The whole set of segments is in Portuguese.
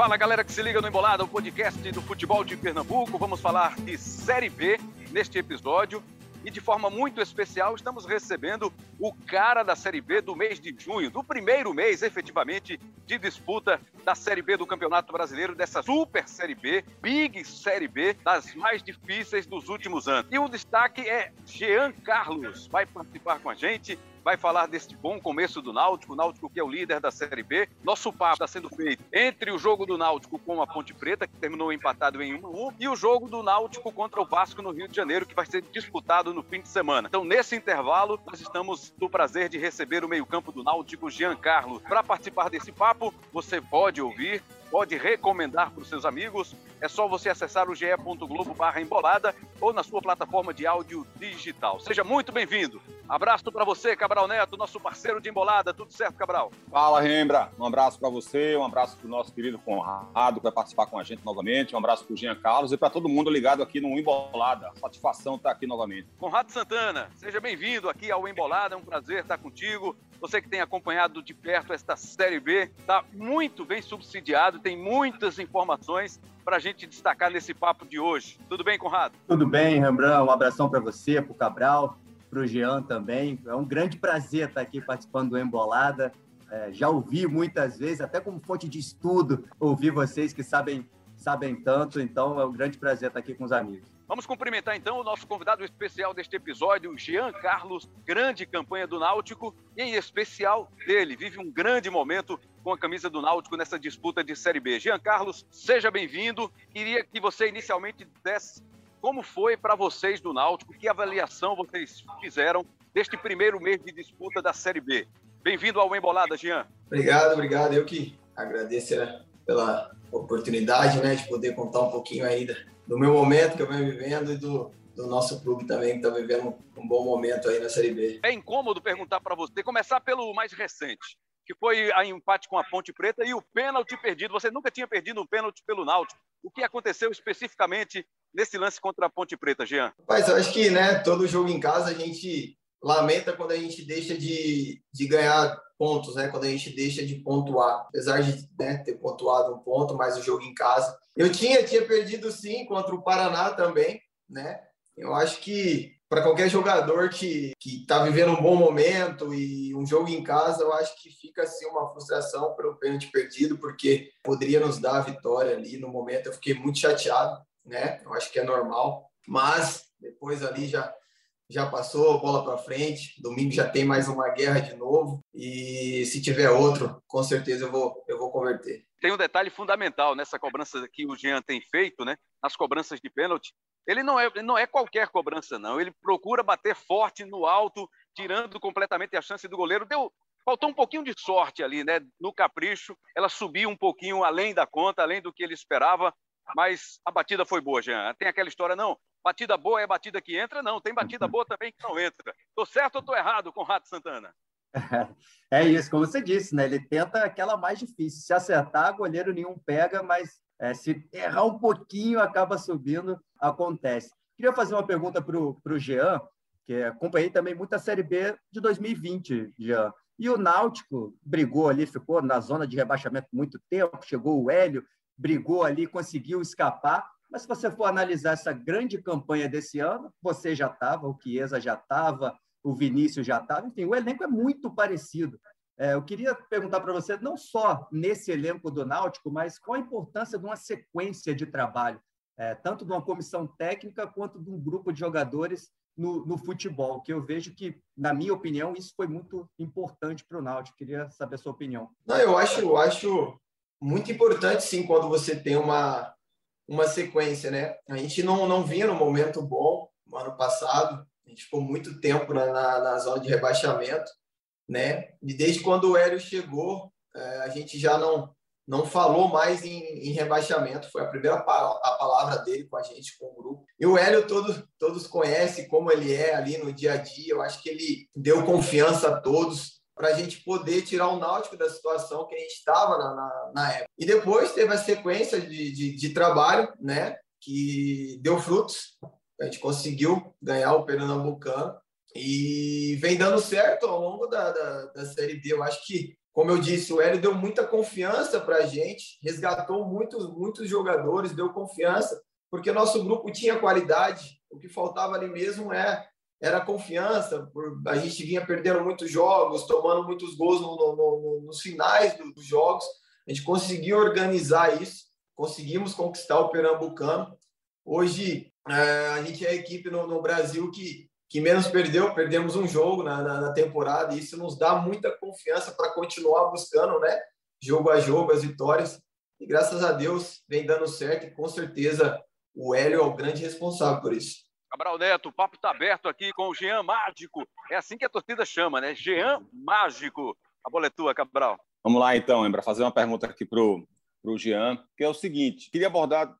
Fala galera que se liga no Embolada, o podcast do futebol de Pernambuco. Vamos falar de Série B neste episódio. E de forma muito especial, estamos recebendo o cara da Série B do mês de junho, do primeiro mês, efetivamente, de disputa da Série B do Campeonato Brasileiro, dessa Super Série B, Big Série B, das mais difíceis dos últimos anos. E o destaque é Jean Carlos, vai participar com a gente vai falar deste bom começo do Náutico, o Náutico que é o líder da Série B. Nosso papo está sendo feito entre o jogo do Náutico com a Ponte Preta, que terminou empatado em 1 a 1, e o jogo do Náutico contra o Vasco no Rio de Janeiro, que vai ser disputado no fim de semana. Então, nesse intervalo, nós estamos do prazer de receber o meio-campo do Náutico, Jean Carlos. Para participar desse papo, você pode ouvir pode recomendar para os seus amigos. É só você acessar o ge.globo barra embolada ou na sua plataforma de áudio digital. Seja muito bem-vindo. Abraço para você, Cabral Neto, nosso parceiro de embolada. Tudo certo, Cabral? Fala, Rembra. Um abraço para você, um abraço para o nosso querido Conrado, que vai participar com a gente novamente. Um abraço para o Jean Carlos e para todo mundo ligado aqui no Embolada. Satisfação estar aqui novamente. Conrado Santana, seja bem-vindo aqui ao Embolada. É um prazer estar contigo. Você que tem acompanhado de perto esta Série B, está muito bem subsidiado, tem muitas informações para a gente destacar nesse papo de hoje. Tudo bem, Conrado? Tudo bem, Rembrandt. Um abração para você, para o Cabral, para o Jean também. É um grande prazer estar aqui participando do Embolada. É, já ouvi muitas vezes, até como fonte de estudo, ouvir vocês que sabem, sabem tanto. Então, é um grande prazer estar aqui com os amigos. Vamos cumprimentar então o nosso convidado especial deste episódio, Jean Carlos, grande campanha do Náutico, e em especial dele, vive um grande momento com a camisa do Náutico nessa disputa de Série B. Jean Carlos, seja bem-vindo. Queria que você inicialmente desse como foi para vocês do Náutico, que avaliação vocês fizeram deste primeiro mês de disputa da Série B. Bem-vindo ao Embolada, Jean. Obrigado, obrigado. Eu que agradeço né, pela oportunidade né, de poder contar um pouquinho ainda do meu momento que eu venho vivendo e do, do nosso clube também, que está vivendo um bom momento aí na Série B. É incômodo perguntar para você, começar pelo mais recente, que foi a empate com a Ponte Preta e o pênalti perdido. Você nunca tinha perdido um pênalti pelo Náutico. O que aconteceu especificamente nesse lance contra a Ponte Preta, Jean? Mas eu acho que né, todo jogo em casa a gente lamenta quando a gente deixa de, de ganhar pontos, né? Quando a gente deixa de pontuar. Apesar de né, ter pontuado um ponto, mas o jogo em casa. Eu tinha, tinha perdido sim contra o Paraná também, né? Eu acho que para qualquer jogador que está vivendo um bom momento e um jogo em casa, eu acho que fica assim uma frustração pelo pênalti perdido, porque poderia nos dar a vitória ali no momento. Eu fiquei muito chateado, né? Eu acho que é normal, mas depois ali já já passou, bola para frente. Domingo já tem mais uma guerra de novo. E se tiver outro, com certeza eu vou, eu vou converter. Tem um detalhe fundamental nessa cobrança que o Jean tem feito, né? Nas cobranças de pênalti. Ele não é, não é qualquer cobrança, não. Ele procura bater forte no alto, tirando completamente a chance do goleiro. Deu, faltou um pouquinho de sorte ali, né? No capricho, ela subiu um pouquinho além da conta, além do que ele esperava, mas a batida foi boa, Jean. Tem aquela história, não, batida boa é batida que entra? Não, tem batida boa também que não entra. Tô certo ou tô errado com o Rato Santana? É isso, como você disse, né? Ele tenta aquela mais difícil. Se acertar, goleiro nenhum pega, mas é, se errar um pouquinho, acaba subindo, acontece. Queria fazer uma pergunta para o Jean, que acompanhei também muito a Série B de 2020, Jean. E o Náutico brigou ali, ficou na zona de rebaixamento muito tempo, chegou o Hélio, brigou ali, conseguiu escapar, mas se você for analisar essa grande campanha desse ano, você já estava, o Chiesa já estava, o Vinícius já estava, enfim, o elenco é muito parecido. É, eu queria perguntar para você, não só nesse elenco do Náutico, mas qual a importância de uma sequência de trabalho, é, tanto de uma comissão técnica quanto de um grupo de jogadores no, no, futebol, que eu vejo que, na minha opinião, isso foi muito importante para o Náutico. Queria saber a sua opinião. Não, eu acho, eu acho muito importante, sim, quando você tem uma, uma sequência, né? A gente não, não vinha num momento bom no ano passado, a gente ficou muito tempo na, na, na zona de rebaixamento, né? E desde quando o Hélio chegou, é, a gente já não, não falou mais em, em, rebaixamento, foi a primeira pa a palavra dele com a gente, com o grupo. E o Hélio todos, todos conhecem como ele é ali no dia a dia, eu acho que ele deu confiança a todos, para a gente poder tirar o Náutico da situação que a gente estava na, na, na, época. E depois teve a sequência de, de, de, trabalho, né, que deu frutos. A gente conseguiu ganhar o Pernambucano e vem dando certo ao longo da, da, da Série B. Eu acho que como eu disse, o Hélio deu muita confiança para a gente, resgatou muitos, muitos jogadores, deu confiança, porque nosso grupo tinha qualidade. O que faltava ali mesmo é era confiança. A gente vinha perdendo muitos jogos, tomando muitos gols no, no, no, nos finais dos jogos. A gente conseguiu organizar isso, conseguimos conquistar o Pernambucano. Hoje, é, a gente é a equipe no, no Brasil que que menos perdeu, perdemos um jogo na, na, na temporada, e isso nos dá muita confiança para continuar buscando, né? Jogo a jogo, as vitórias. E graças a Deus vem dando certo, e com certeza o Hélio é o grande responsável por isso. Cabral Neto, o papo está aberto aqui com o Jean Mágico. É assim que a torcida chama, né? Jean Mágico. A bola é tua, Cabral. Vamos lá, então, Embra, fazer uma pergunta aqui para o Jean, que é o seguinte: queria abordar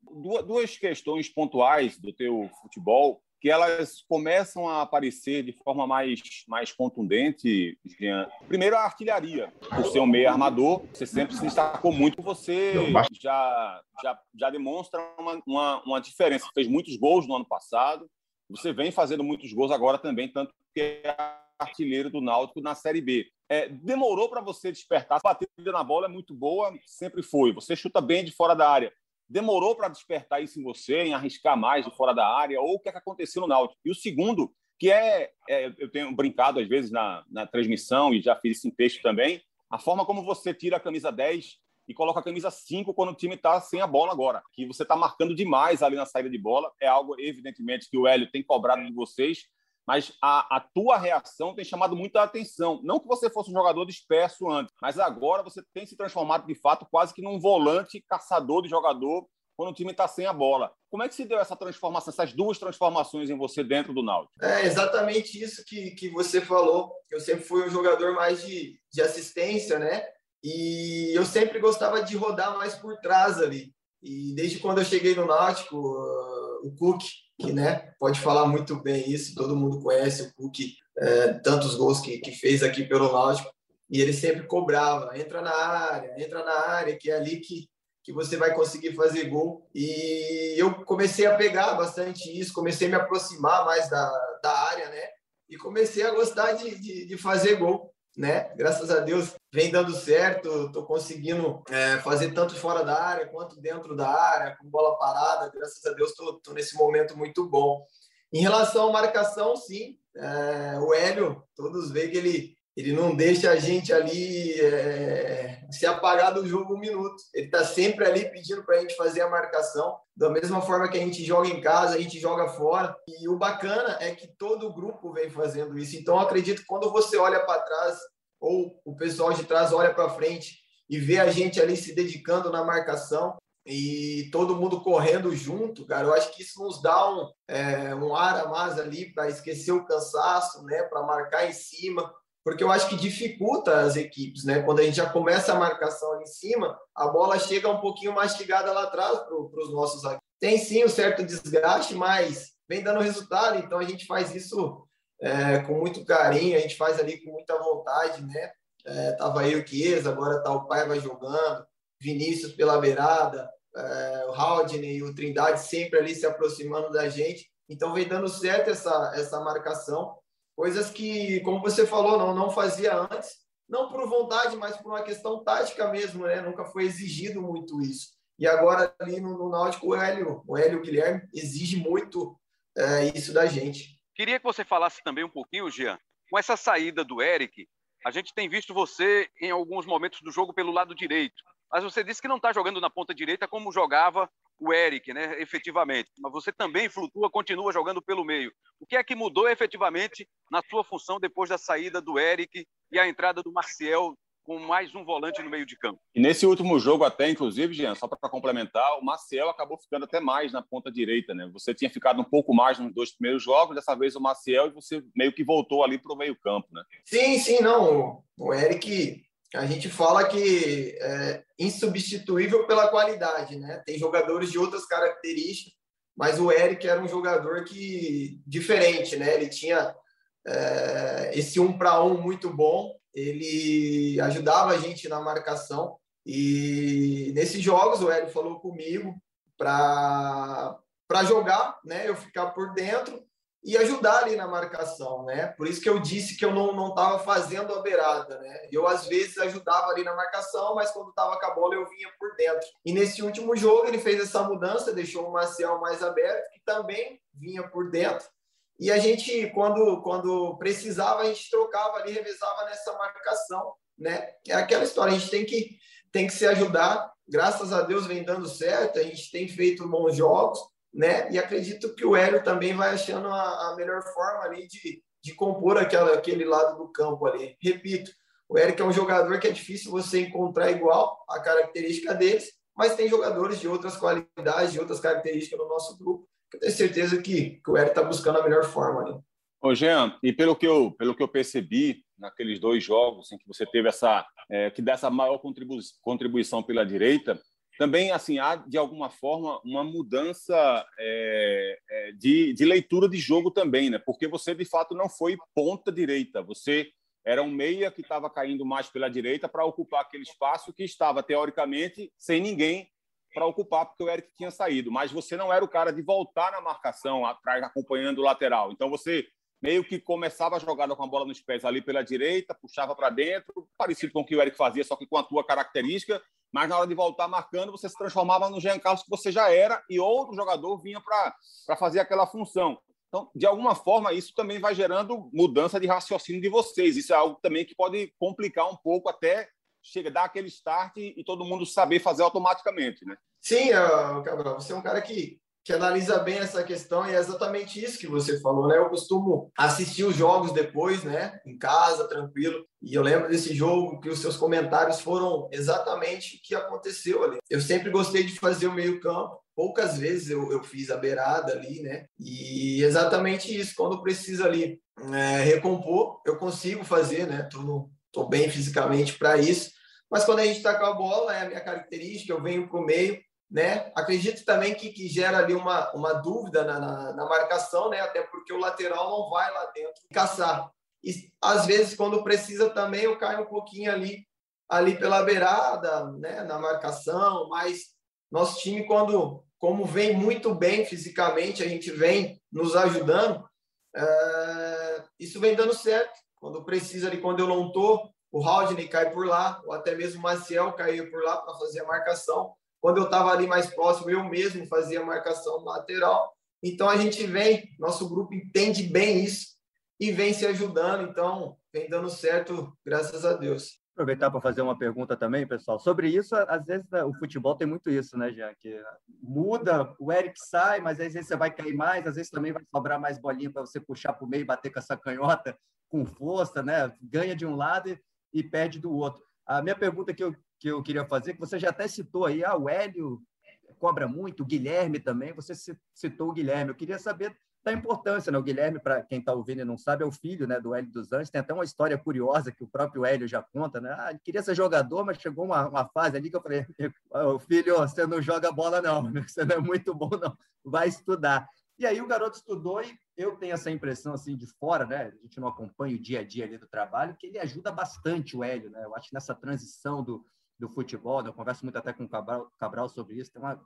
duas questões pontuais do teu futebol que elas começam a aparecer de forma mais, mais contundente, Jean. Primeiro, a artilharia. Por ser um meio armador, você sempre se destacou muito. Você já, já, já demonstra uma, uma, uma diferença. Você fez muitos gols no ano passado. Você vem fazendo muitos gols agora também, tanto que é artilheiro do Náutico na Série B. É, demorou para você despertar. A batida na bola é muito boa, sempre foi. Você chuta bem de fora da área demorou para despertar isso em você, em arriscar mais de fora da área, ou o que, é que aconteceu no Náutico? E o segundo, que é, é, eu tenho brincado às vezes na, na transmissão e já fiz isso em texto também, a forma como você tira a camisa 10 e coloca a camisa 5 quando o time está sem a bola agora, que você está marcando demais ali na saída de bola, é algo evidentemente que o Hélio tem cobrado de vocês, mas a, a, tua reação tem chamado muita atenção. Não que você fosse um jogador disperso antes, mas agora você tem se transformado de fato quase que num volante caçador de jogador quando o time está sem a bola. Como é que se deu essa transformação, essas duas transformações em você dentro do Náutico? É exatamente isso que, que você falou. Eu sempre fui um jogador mais de, de assistência, né? E eu sempre gostava de rodar mais por trás ali. E desde quando eu cheguei no Náutico, uh, o Cook que né, pode falar muito bem isso, todo mundo conhece o Cook, é, tantos gols que, que fez aqui pelo Náutico, e ele sempre cobrava, entra na área, entra na área, que é ali que, que você vai conseguir fazer gol. E eu comecei a pegar bastante isso, comecei a me aproximar mais da, da área, né? E comecei a gostar de, de, de fazer gol né? Graças a Deus vem dando certo, estou conseguindo é, fazer tanto fora da área quanto dentro da área, com bola parada. Graças a Deus estou nesse momento muito bom. Em relação à marcação, sim, é, o Hélio, todos veem que ele ele não deixa a gente ali é, se apagar do jogo um minuto. Ele está sempre ali pedindo para a gente fazer a marcação. Da mesma forma que a gente joga em casa, a gente joga fora. E o bacana é que todo o grupo vem fazendo isso. Então, acredito que quando você olha para trás, ou o pessoal de trás olha para frente e vê a gente ali se dedicando na marcação, e todo mundo correndo junto, cara, eu acho que isso nos dá um, é, um ar a mais ali para esquecer o cansaço, né, para marcar em cima porque eu acho que dificulta as equipes, né? Quando a gente já começa a marcação ali em cima, a bola chega um pouquinho mastigada lá atrás para os nossos. Tem sim um certo desgaste, mas vem dando resultado, então a gente faz isso é, com muito carinho, a gente faz ali com muita vontade, né? É, tava aí o Chiesa, agora tá o Paiva jogando, Vinícius pela beirada, é, o Haldane e o Trindade sempre ali se aproximando da gente, então vem dando certo essa, essa marcação coisas que, como você falou, não, não fazia antes, não por vontade, mas por uma questão tática mesmo, né? Nunca foi exigido muito isso. E agora ali no, no Náutico, o Hélio, o Hélio Guilherme exige muito é, isso da gente. Queria que você falasse também um pouquinho, Jean, com essa saída do Eric, a gente tem visto você em alguns momentos do jogo pelo lado direito, mas você disse que não está jogando na ponta direita como jogava o Eric, né, efetivamente. Mas você também flutua, continua jogando pelo meio. O que é que mudou efetivamente na sua função depois da saída do Eric e a entrada do Marcial com mais um volante no meio de campo? E nesse último jogo até, inclusive, Jean, só para complementar, o Marcial acabou ficando até mais na ponta direita, né? Você tinha ficado um pouco mais nos dois primeiros jogos, dessa vez o Marcial e você meio que voltou ali para o meio campo, né? Sim, sim, não. O Eric a gente fala que é insubstituível pela qualidade, né? Tem jogadores de outras características, mas o Eric era um jogador que diferente, né? Ele tinha é, esse um para um muito bom, ele ajudava a gente na marcação e nesses jogos o Eric falou comigo para jogar, né? Eu ficar por dentro e ajudar ali na marcação, né? Por isso que eu disse que eu não estava fazendo a beirada, né? Eu, às vezes, ajudava ali na marcação, mas quando estava com a bola, eu vinha por dentro. E nesse último jogo, ele fez essa mudança, deixou o Marcial mais aberto, que também vinha por dentro. E a gente, quando, quando precisava, a gente trocava ali, revezava nessa marcação, né? É aquela história, a gente tem que, tem que se ajudar. Graças a Deus vem dando certo, a gente tem feito bons jogos, né? E acredito que o Hélio também vai achando a, a melhor forma ali de, de compor aquela, aquele lado do campo ali. Repito, o Eric é um jogador que é difícil você encontrar igual a característica deles, mas tem jogadores de outras qualidades, de outras características no nosso grupo. Tenho certeza que, que o Eric está buscando a melhor forma ali. Ô, Jean, e pelo que eu, pelo que eu percebi naqueles dois jogos em que você teve essa, é, que dessa maior contribui contribuição pela direita, também assim há de alguma forma uma mudança é, é, de, de, leitura de jogo também, né? Porque você de fato não foi ponta direita, você era um meia que estava caindo mais pela direita para ocupar aquele espaço que estava teoricamente sem ninguém para ocupar porque o Eric tinha saído, mas você não era o cara de voltar na marcação atrás acompanhando o lateral. Então você meio que começava a jogada com a bola nos pés ali pela direita, puxava para dentro, parecido com o que o Eric fazia, só que com a tua característica, mas na hora de voltar marcando, você se transformava no Jean Carlos que você já era e outro jogador vinha para fazer aquela função. Então, de alguma forma, isso também vai gerando mudança de raciocínio de vocês. Isso é algo também que pode complicar um pouco até chega dar aquele start e todo mundo saber fazer automaticamente, né? Sim, Cabral, você é um cara que que analisa bem essa questão e é exatamente isso que você falou, né? Eu costumo assistir os jogos depois, né? Em casa, tranquilo. E eu lembro desse jogo que os seus comentários foram exatamente o que aconteceu ali. Eu sempre gostei de fazer o meio-campo. Poucas vezes eu, eu fiz a beirada ali, né? E exatamente isso. Quando precisa ali é, recompor, eu consigo fazer, né? Tô, tô bem fisicamente para isso. Mas quando a gente está com a bola, é a minha característica, eu venho para o meio né? Acredito também que, que gera ali uma, uma dúvida na, na, na, marcação, né? Até porque o lateral não vai lá dentro caçar. E às vezes, quando precisa também, eu caio um pouquinho ali, ali pela beirada, né? Na marcação, mas nosso time, quando como vem muito bem fisicamente, a gente vem nos ajudando, é, isso vem dando certo. Quando precisa ali, quando eu não estou, o Rodney cai por lá, ou até mesmo o Maciel caiu por lá para fazer a marcação. Quando eu estava ali mais próximo, eu mesmo fazia marcação lateral. Então a gente vem, nosso grupo entende bem isso e vem se ajudando. Então vem dando certo, graças a Deus. Aproveitar para fazer uma pergunta também, pessoal. Sobre isso, às vezes né, o futebol tem muito isso, né, Jean? Que muda, o Eric sai, mas às vezes você vai cair mais, às vezes também vai sobrar mais bolinha para você puxar para o meio e bater com essa canhota com força, né? Ganha de um lado e, e perde do outro. A minha pergunta que eu que eu queria fazer, que você já até citou aí, ah, o Hélio cobra muito, o Guilherme também, você citou o Guilherme. Eu queria saber da importância, né? O Guilherme, para quem está ouvindo e não sabe, é o filho né, do Hélio dos Anjos. Tem até uma história curiosa que o próprio Hélio já conta, né? Ah, queria ser jogador, mas chegou uma, uma fase ali que eu falei, oh, filho, você não joga bola não, você não é muito bom não, vai estudar. E aí o garoto estudou e eu tenho essa impressão assim de fora, né? A gente não acompanha o dia a dia ali do trabalho, que ele ajuda bastante o Hélio, né? Eu acho que nessa transição do, do futebol, né? eu converso muito até com o Cabral, Cabral sobre isso, tem uma,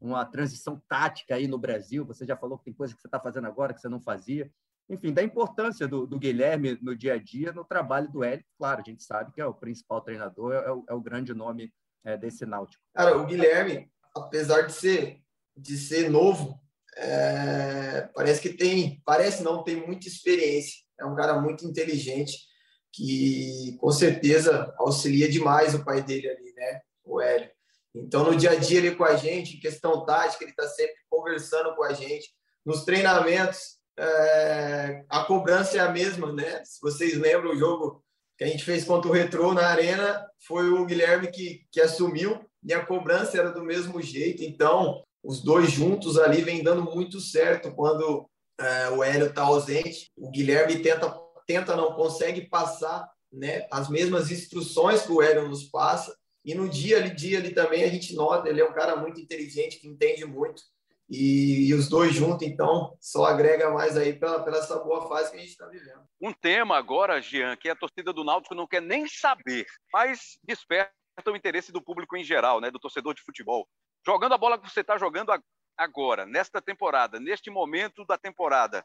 uma transição tática aí no Brasil, você já falou que tem coisa que você está fazendo agora que você não fazia, enfim, da importância do, do, Guilherme no dia a dia, no trabalho do Hélio, claro, a gente sabe que é o principal treinador, é, o, é o grande nome é, desse Náutico. Cara, o Guilherme, apesar de ser, de ser novo, é, parece que tem, parece não, tem muita experiência, é um cara muito inteligente, que com certeza auxilia demais o pai dele ali, né? O Hélio. Então, no dia a dia ele com a gente, em questão tática, ele está sempre conversando com a gente. Nos treinamentos, é, a cobrança é a mesma, né? Se vocês lembram o jogo que a gente fez contra o Retrô na Arena, foi o Guilherme que, que assumiu e a cobrança era do mesmo jeito. Então, os dois juntos ali vem dando muito certo quando é, o Hélio está ausente. O Guilherme tenta tenta, não consegue passar né, as mesmas instruções que o Hélio nos passa. E no dia ali, dia ali também a gente nota, ele é um cara muito inteligente, que entende muito. E, e os dois juntos, então, só agrega mais aí pela, pela essa boa fase que a gente está vivendo. Um tema agora, Jean, que a torcida do Náutico não quer nem saber, mas desperta o interesse do público em geral, né, do torcedor de futebol. Jogando a bola que você está jogando agora, nesta temporada, neste momento da temporada,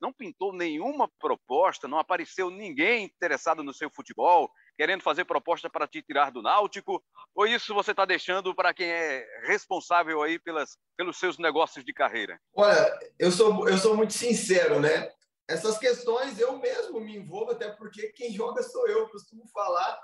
não pintou nenhuma proposta, não apareceu ninguém interessado no seu futebol, querendo fazer proposta para te tirar do Náutico? Ou isso você está deixando para quem é responsável aí pelas, pelos seus negócios de carreira? Olha, eu sou, eu sou muito sincero, né? Essas questões eu mesmo me envolvo, até porque quem joga sou eu. costumo falar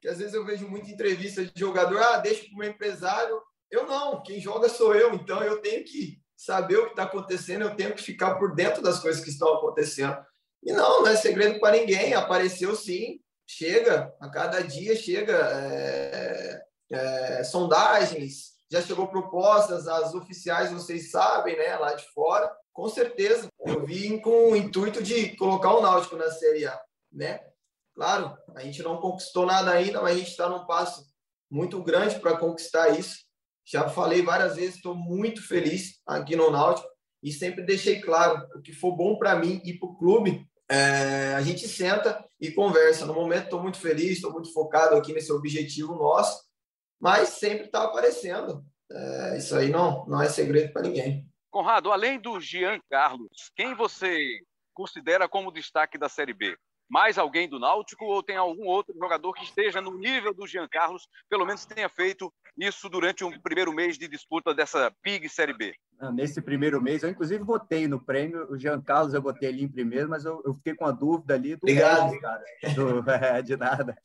que às vezes eu vejo muita entrevista de jogador, ah, deixa para o meu empresário. Eu não, quem joga sou eu, então eu tenho que saber o que está acontecendo, eu tenho que ficar por dentro das coisas que estão acontecendo. E não, não é segredo para ninguém, apareceu sim, chega, a cada dia chega é, é, sondagens, já chegou propostas, as oficiais vocês sabem, né, lá de fora, com certeza. Eu vim com o intuito de colocar o Náutico na Série A, né? Claro, a gente não conquistou nada ainda, mas a gente está num passo muito grande para conquistar isso. Já falei várias vezes, estou muito feliz aqui no Náutico e sempre deixei claro, o que for bom para mim e para o clube, é, a gente senta e conversa. No momento estou muito feliz, estou muito focado aqui nesse objetivo nosso, mas sempre está aparecendo. É, isso aí não, não é segredo para ninguém. Conrado, além do Jean Carlos, quem você considera como destaque da Série B? Mais alguém do Náutico ou tem algum outro jogador que esteja no nível do Jean Carlos, pelo menos tenha feito isso durante um primeiro mês de disputa dessa PIG Série B? Ah, nesse primeiro mês. Eu, inclusive, votei no prêmio. O Jean Carlos eu botei ali em primeiro, mas eu, eu fiquei com a dúvida ali do Obrigado. Regis, cara. Do, é, de nada.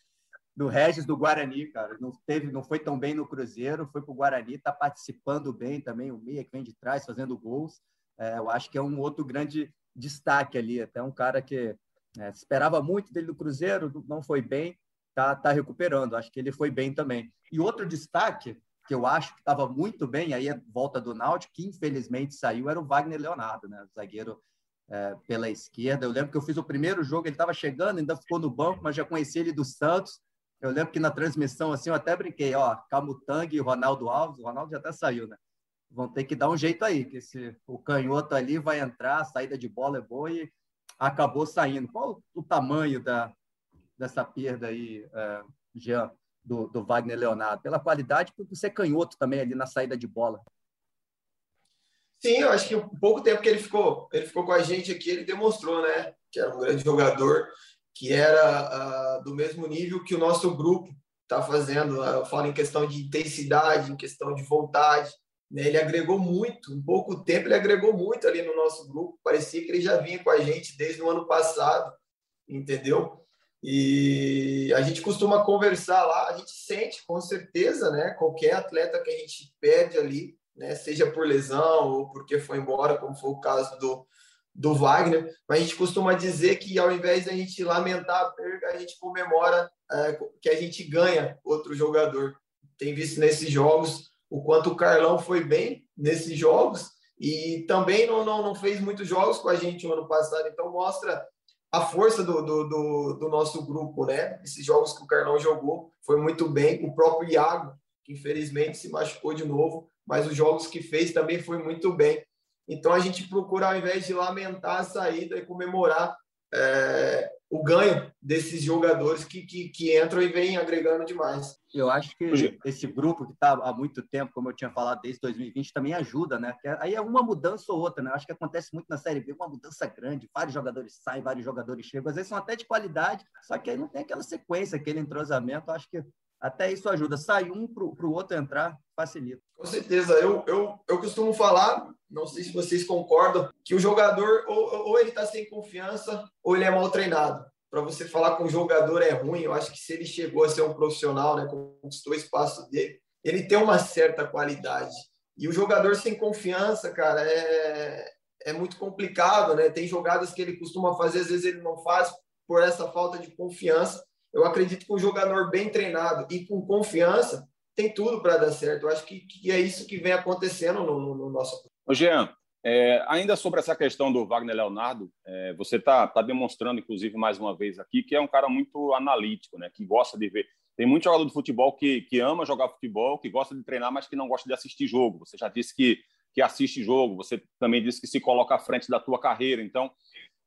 Do Regis do Guarani, cara. Não, teve, não foi tão bem no Cruzeiro, foi para o Guarani, está participando bem também, o Meia que vem de trás, fazendo gols. É, eu acho que é um outro grande destaque ali. Até um cara que é, esperava muito dele no Cruzeiro, não foi bem, tá, tá recuperando. Acho que ele foi bem também. E outro destaque que eu acho que estava muito bem, aí a volta do Náutico, que infelizmente saiu, era o Wagner Leonardo, né? zagueiro é, pela esquerda. Eu lembro que eu fiz o primeiro jogo, ele estava chegando, ainda ficou no banco, mas já conheci ele do Santos. Eu lembro que na transmissão, assim, eu até brinquei, ó, Camutang e Ronaldo Alves, o Ronaldo já até saiu, né? Vão ter que dar um jeito aí, que esse, o canhoto ali vai entrar, a saída de bola é boa e acabou saindo. Qual o tamanho da, dessa perda aí, é, Jean? do, do Wagner Leonardo, pela qualidade, por ser canhoto também ali na saída de bola. Sim, eu acho que o pouco tempo que ele ficou, ele ficou com a gente aqui, ele demonstrou, né, que era um grande jogador, que era uh, do mesmo nível que o nosso grupo está fazendo. Eu falo em questão de intensidade, em questão de vontade. Né? Ele agregou muito, em pouco tempo ele agregou muito ali no nosso grupo. Parecia que ele já vinha com a gente desde o ano passado, entendeu? E a gente costuma conversar lá, a gente sente com certeza, né? Qualquer atleta que a gente perde ali, né? Seja por lesão ou porque foi embora, como foi o caso do, do Wagner, mas a gente costuma dizer que ao invés da gente lamentar a perda, a gente comemora é, que a gente ganha outro jogador. Tem visto nesses jogos o quanto o Carlão foi bem nesses jogos e também não, não, não fez muitos jogos com a gente no ano passado, então mostra a força do, do, do, do, nosso grupo, né? Esses jogos que o Carlão jogou foi muito bem. O próprio Iago, que infelizmente se machucou de novo, mas os jogos que fez também foi muito bem. Então a gente procura, ao invés de lamentar a saída e comemorar é, o ganho desses jogadores que, que, que, entram e vêm agregando demais. Eu acho que esse grupo que está há muito tempo, como eu tinha falado, desde 2020, também ajuda, né? Porque aí é uma mudança ou outra, né? Eu acho que acontece muito na Série B, uma mudança grande, vários jogadores saem, vários jogadores chegam, às vezes são até de qualidade, só que aí não tem aquela sequência, aquele entrosamento, eu acho que até isso ajuda. Sai um para o outro entrar, facilita. Com certeza. Eu, eu, eu costumo falar, não sei se vocês concordam, que o jogador ou, ou ele está sem confiança ou ele é mal treinado. Para você falar com o jogador é ruim, eu acho que se ele chegou a ser um profissional, né, conquistou o espaço dele, ele tem uma certa qualidade. E o jogador sem confiança, cara, é, é muito complicado, né? Tem jogadas que ele costuma fazer, às vezes ele não faz por essa falta de confiança. Eu acredito que um jogador bem treinado e com confiança tem tudo para dar certo. Eu acho que, que, é isso que vem acontecendo no, no, no nosso. Ô, Jean, é, ainda sobre essa questão do Wagner Leonardo, é, você está tá demonstrando, inclusive, mais uma vez aqui, que é um cara muito analítico, né? que gosta de ver. Tem muito jogador de futebol que, que ama jogar futebol, que gosta de treinar, mas que não gosta de assistir jogo. Você já disse que, que assiste jogo, você também disse que se coloca à frente da tua carreira. Então,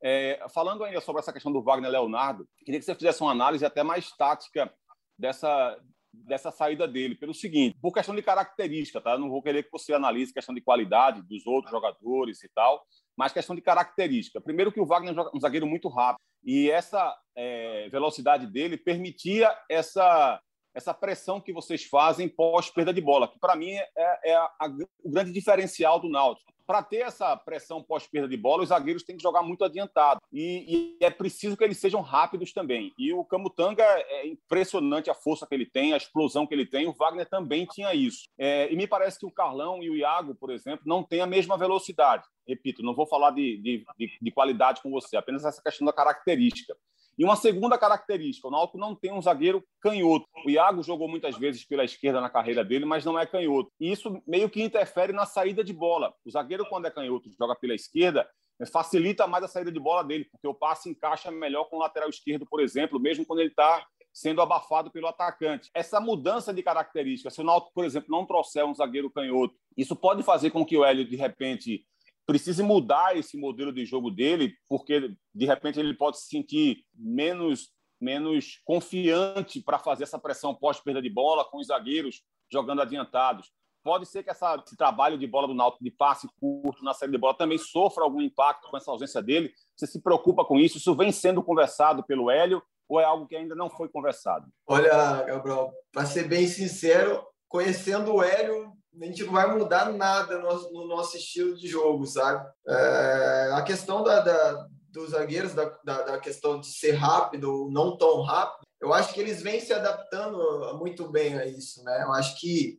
é, falando ainda sobre essa questão do Wagner Leonardo, queria que você fizesse uma análise até mais tática dessa dessa saída dele, pelo seguinte, por questão de característica, tá? Eu não vou querer que você analise questão de qualidade dos outros jogadores e tal, mas questão de característica. Primeiro que o Wagner é um zagueiro muito rápido e essa é, velocidade dele permitia essa essa pressão que vocês fazem pós perda de bola, que para mim é, é a, a, o grande diferencial do Náutico. Para ter essa pressão pós perda de bola, os zagueiros têm que jogar muito adiantado e, e, é preciso que eles sejam rápidos também. E o Camutanga é impressionante a força que ele tem, a explosão que ele tem. O Wagner também tinha isso. É, e me parece que o Carlão e o Iago, por exemplo, não têm a mesma velocidade. Repito, não vou falar de, de, de, de qualidade com você, apenas essa questão da característica. E uma segunda característica, o Náutico não tem um zagueiro canhoto. O Iago jogou muitas vezes pela esquerda na carreira dele, mas não é canhoto. E isso meio que interfere na saída de bola. O zagueiro, quando é canhoto, joga pela esquerda, facilita mais a saída de bola dele, porque o passe encaixa melhor com o lateral esquerdo, por exemplo, mesmo quando ele está sendo abafado pelo atacante. Essa mudança de característica, se o Náutico, por exemplo, não trouxer um zagueiro canhoto, isso pode fazer com que o Hélio, de repente, precise mudar esse modelo de jogo dele, porque de repente ele pode se sentir menos menos confiante para fazer essa pressão pós perda de bola com os zagueiros jogando adiantados. Pode ser que essa, esse trabalho de bola do Náutico de passe curto na saída de bola também sofra algum impacto com essa ausência dele. Você se preocupa com isso? Isso vem sendo conversado pelo Hélio ou é algo que ainda não foi conversado? Olha, Gabriel, para ser bem sincero, conhecendo o Hélio, a gente não vai mudar nada no, no nosso estilo de jogo, sabe? É, a questão da, da, dos zagueiros, da, da, da, questão de ser rápido, não tão rápido, eu acho que eles vêm se adaptando muito bem a isso, né? Eu acho que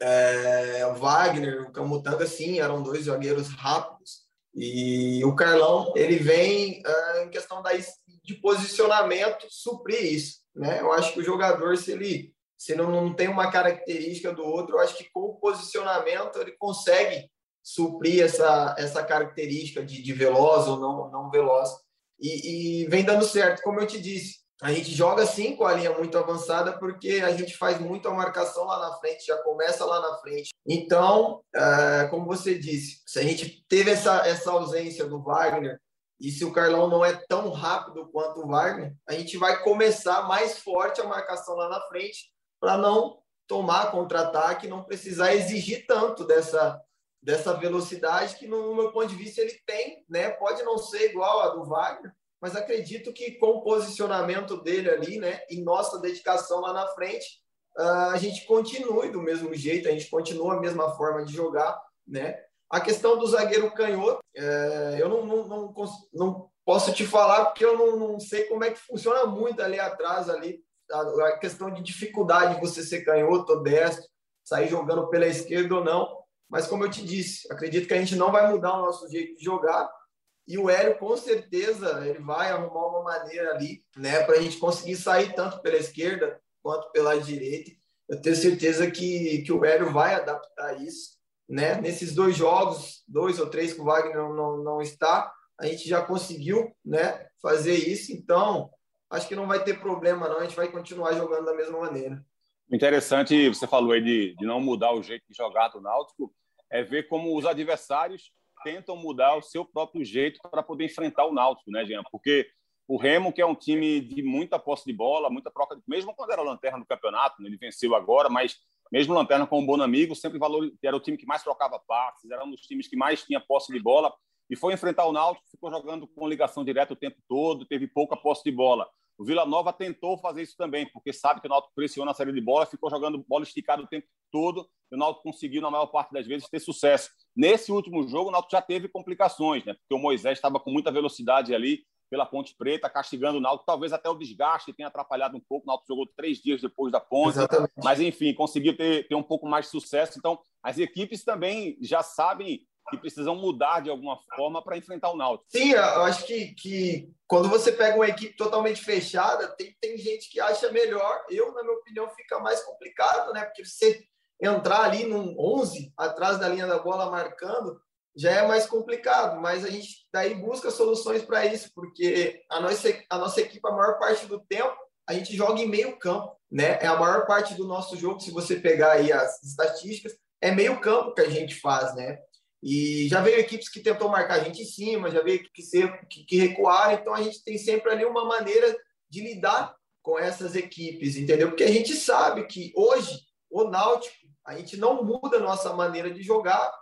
é, o Wagner, o Camutanga, sim, eram dois zagueiros rápidos. E o Carlão, ele vem é, em questão da, de posicionamento suprir isso, né? Eu acho que o jogador, se ele se não, não tem uma característica do outro, eu acho que com o posicionamento ele consegue suprir essa, essa característica de, de veloz ou não, não veloz. E, e, vem dando certo, como eu te disse. A gente joga sim com a linha muito avançada porque a gente faz muita marcação lá na frente, já começa lá na frente. Então, é, como você disse, se a gente teve essa, essa ausência do Wagner e se o Carlão não é tão rápido quanto o Wagner, a gente vai começar mais forte a marcação lá na frente para não tomar contra-ataque, não precisar exigir tanto dessa, dessa velocidade que, no meu ponto de vista, ele tem. Né? Pode não ser igual a do Wagner, mas acredito que com o posicionamento dele ali né, e nossa dedicação lá na frente, uh, a gente continue do mesmo jeito, a gente continua a mesma forma de jogar. Né? A questão do zagueiro canhoto, é, eu não, não, não, não, posso te falar porque eu não, não sei como é que funciona muito ali atrás, ali a questão de dificuldade de você ser canhoto ou destro, sair jogando pela esquerda ou não. Mas, como eu te disse, acredito que a gente não vai mudar o nosso jeito de jogar. E o Hélio, com certeza, ele vai arrumar uma maneira ali, né, para a gente conseguir sair tanto pela esquerda quanto pela direita. Eu tenho certeza que, que o Hélio vai adaptar isso, né? Nesses dois jogos, dois ou três que o Wagner não, não, não está, a gente já conseguiu, né, fazer isso. Então, acho que não vai ter problema, não. A gente vai continuar jogando da mesma maneira. Interessante, você falou aí de, de não mudar o jeito de jogar do Náutico, é ver como os adversários tentam mudar o seu próprio jeito para poder enfrentar o Náutico, né, Jean? Porque o Remo, que é um time de muita posse de bola, muita troca, de... mesmo quando era lanterna do campeonato, né, ele venceu agora, mas mesmo lanterna com o Bonamigo, sempre valor... era o time que mais trocava passes, era um dos times que mais tinha posse de bola e foi enfrentar o Náutico, ficou jogando com ligação direta o tempo todo, teve pouca posse de bola. O Vila Nova tentou fazer isso também, porque sabe que o Náutico pressiona a série de bola, ficou jogando bola esticada o tempo todo, e o Náutico conseguiu, na maior parte das vezes, ter sucesso. Nesse último jogo, o Náutico já teve complicações, né? porque o Moisés estava com muita velocidade ali pela Ponte Preta, castigando o Náutico, talvez até o desgaste tenha atrapalhado um pouco, o Náutico jogou três dias depois da Ponte, Exatamente. mas enfim, conseguiu ter, ter um pouco mais de sucesso. Então, as equipes também já sabem que precisam mudar de alguma forma para enfrentar o Náutico. Sim, eu acho que, que quando você pega uma equipe totalmente fechada, tem, tem gente que acha melhor. Eu, na minha opinião, fica mais complicado, né? Porque você entrar ali num 11 atrás da linha da bola marcando já é mais complicado, mas a gente daí busca soluções para isso, porque a nossa, a nossa equipe, a maior parte do tempo, a gente joga em meio campo, né? É a maior parte do nosso jogo, se você pegar aí as estatísticas, é meio campo que a gente faz, né? E já veio equipes que tentou marcar a gente em cima, já veio que, que, recuaram, então a gente tem sempre ali uma maneira de lidar com essas equipes, entendeu? Porque a gente sabe que hoje o Náutico, a gente não muda a nossa maneira de jogar,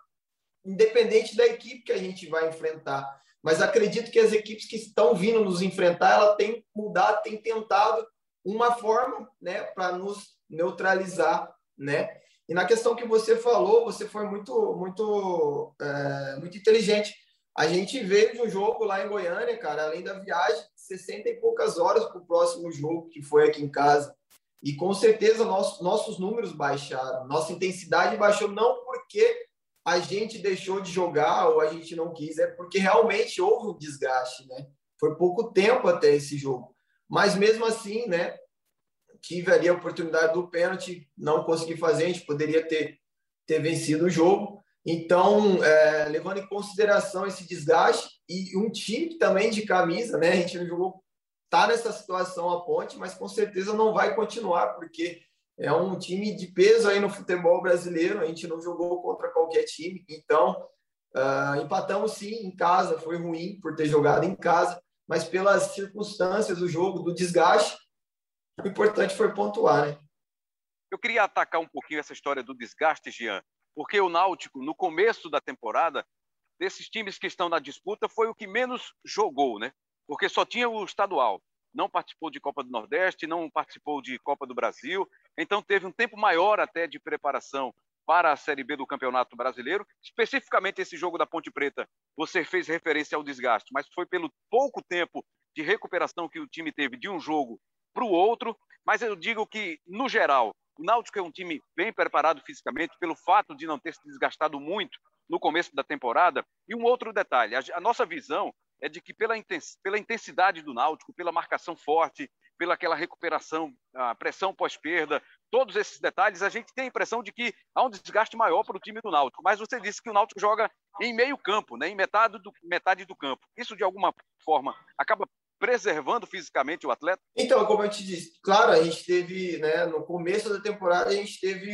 independente da equipe que a gente vai enfrentar. Mas acredito que as equipes que estão vindo nos enfrentar, ela tem mudado, tem tentado uma forma, né, para nos neutralizar, né? E na questão que você falou, você foi muito, muito, é, muito inteligente. A gente veio de um jogo lá em Goiânia, cara, além da viagem, 60 e poucas horas para o próximo jogo, que foi aqui em casa. E com certeza nosso, nossos números baixaram, nossa intensidade baixou, não porque a gente deixou de jogar ou a gente não quis, é porque realmente houve um desgaste, né? Foi pouco tempo até esse jogo. Mas mesmo assim, né? Tive ali a oportunidade do pênalti, não consegui fazer, a gente poderia ter, ter vencido o jogo. Então, é, levando em consideração esse desgaste e um time também de camisa, né? A gente não jogou, tá nessa situação a ponte, mas com certeza não vai continuar, porque é um time de peso aí no futebol brasileiro. A gente não jogou contra qualquer time, então uh, empatamos sim em casa. Foi ruim por ter jogado em casa, mas pelas circunstâncias do jogo, do desgaste, o importante foi pontuar, né? Eu queria atacar um pouquinho essa história do desgaste, Jean, porque o Náutico, no começo da temporada, desses times que estão na disputa, foi o que menos jogou, né? Porque só tinha o estadual. Não participou de Copa do Nordeste, não participou de Copa do Brasil. Então teve um tempo maior até de preparação para a Série B do Campeonato Brasileiro. Especificamente esse jogo da Ponte Preta, você fez referência ao desgaste, mas foi pelo pouco tempo de recuperação que o time teve de um jogo para o outro. Mas eu digo que, no geral, o Náutico é um time bem preparado fisicamente, pelo fato de não ter se desgastado muito no começo da temporada. E um outro detalhe: a, nossa visão é de que, pela, intensidade do Náutico, pela marcação forte, pela aquela recuperação, a pressão pós-perda, todos esses detalhes, a gente tem a impressão de que há um desgaste maior para o time do Náutico. Mas você disse que o Náutico joga em meio campo, né, em metade do, metade do campo. Isso, de alguma forma, acaba preservando fisicamente o atleta? Então, como eu te disse, claro, a gente teve, né, no começo da temporada, a gente teve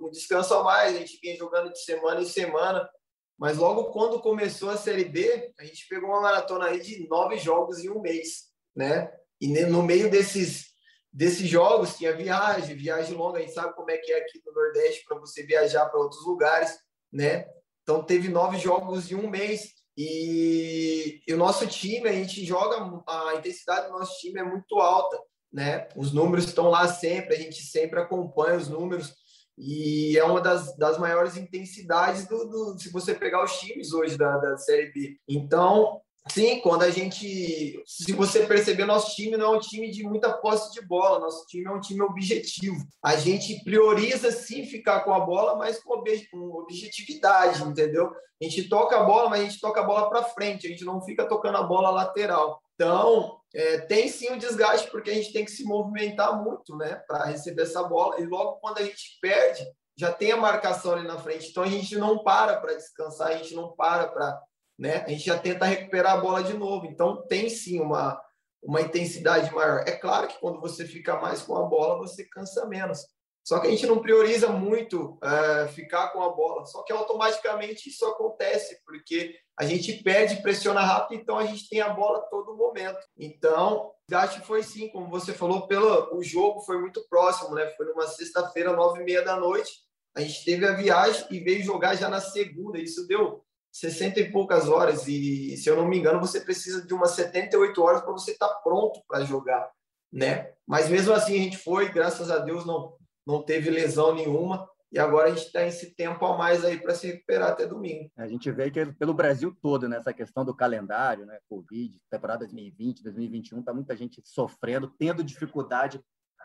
um descanso a mais, a gente vinha jogando de semana em semana, mas logo quando começou a Série B, a gente pegou uma maratona aí de nove jogos em um mês, né? E no meio desses, desses jogos tinha viagem, viagem longa, a gente sabe como é que é aqui no Nordeste para você viajar para outros lugares, né? Então teve nove jogos em um mês, e, e, o nosso time, a gente joga, a intensidade do nosso time é muito alta, né? Os números estão lá sempre, a gente sempre acompanha os números e é uma das, das maiores intensidades do, do se você pegar os times hoje da, da Série B. Então, Sim, quando a gente. Se você perceber, nosso time não é um time de muita posse de bola, nosso time é um time objetivo. A gente prioriza sim ficar com a bola, mas com objetividade, entendeu? A gente toca a bola, mas a gente toca a bola para frente, a gente não fica tocando a bola lateral. Então, é, tem sim o um desgaste, porque a gente tem que se movimentar muito, né, para receber essa bola. E logo quando a gente perde, já tem a marcação ali na frente. Então, a gente não para para descansar, a gente não para para né? A gente já tenta recuperar a bola de novo. Então, tem sim uma, uma intensidade maior. É claro que quando você fica mais com a bola, você cansa menos. Só que a gente não prioriza muito é, ficar com a bola. Só que automaticamente isso acontece, porque a gente perde, pressiona rápido, então a gente tem a bola a todo momento. Então, acho que foi sim, como você falou, pelo, o jogo foi muito próximo, né? Foi numa sexta-feira, nove e meia da noite. A gente teve a viagem e veio jogar já na segunda. Isso deu 60 e poucas horas e, se eu não me engano, você precisa de umas 78 horas para você estar tá pronto para jogar, né? Mas mesmo assim a gente foi, graças a Deus não não teve lesão nenhuma e agora a gente está esse tempo a mais aí para se recuperar até domingo. A gente vê que pelo Brasil todo, nessa né, questão do calendário, né, Covid, temporada 2020, 2021, tá muita gente sofrendo, tendo dificuldade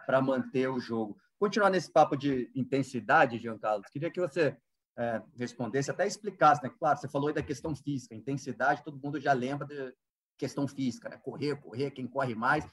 para manter o jogo. Continuar nesse papo de intensidade, Jean Carlos, queria que você é, respondesse, até explicasse, né? Claro, você falou aí da questão física, intensidade, todo mundo já lembra da questão física, né? Correr, correr, quem corre mais.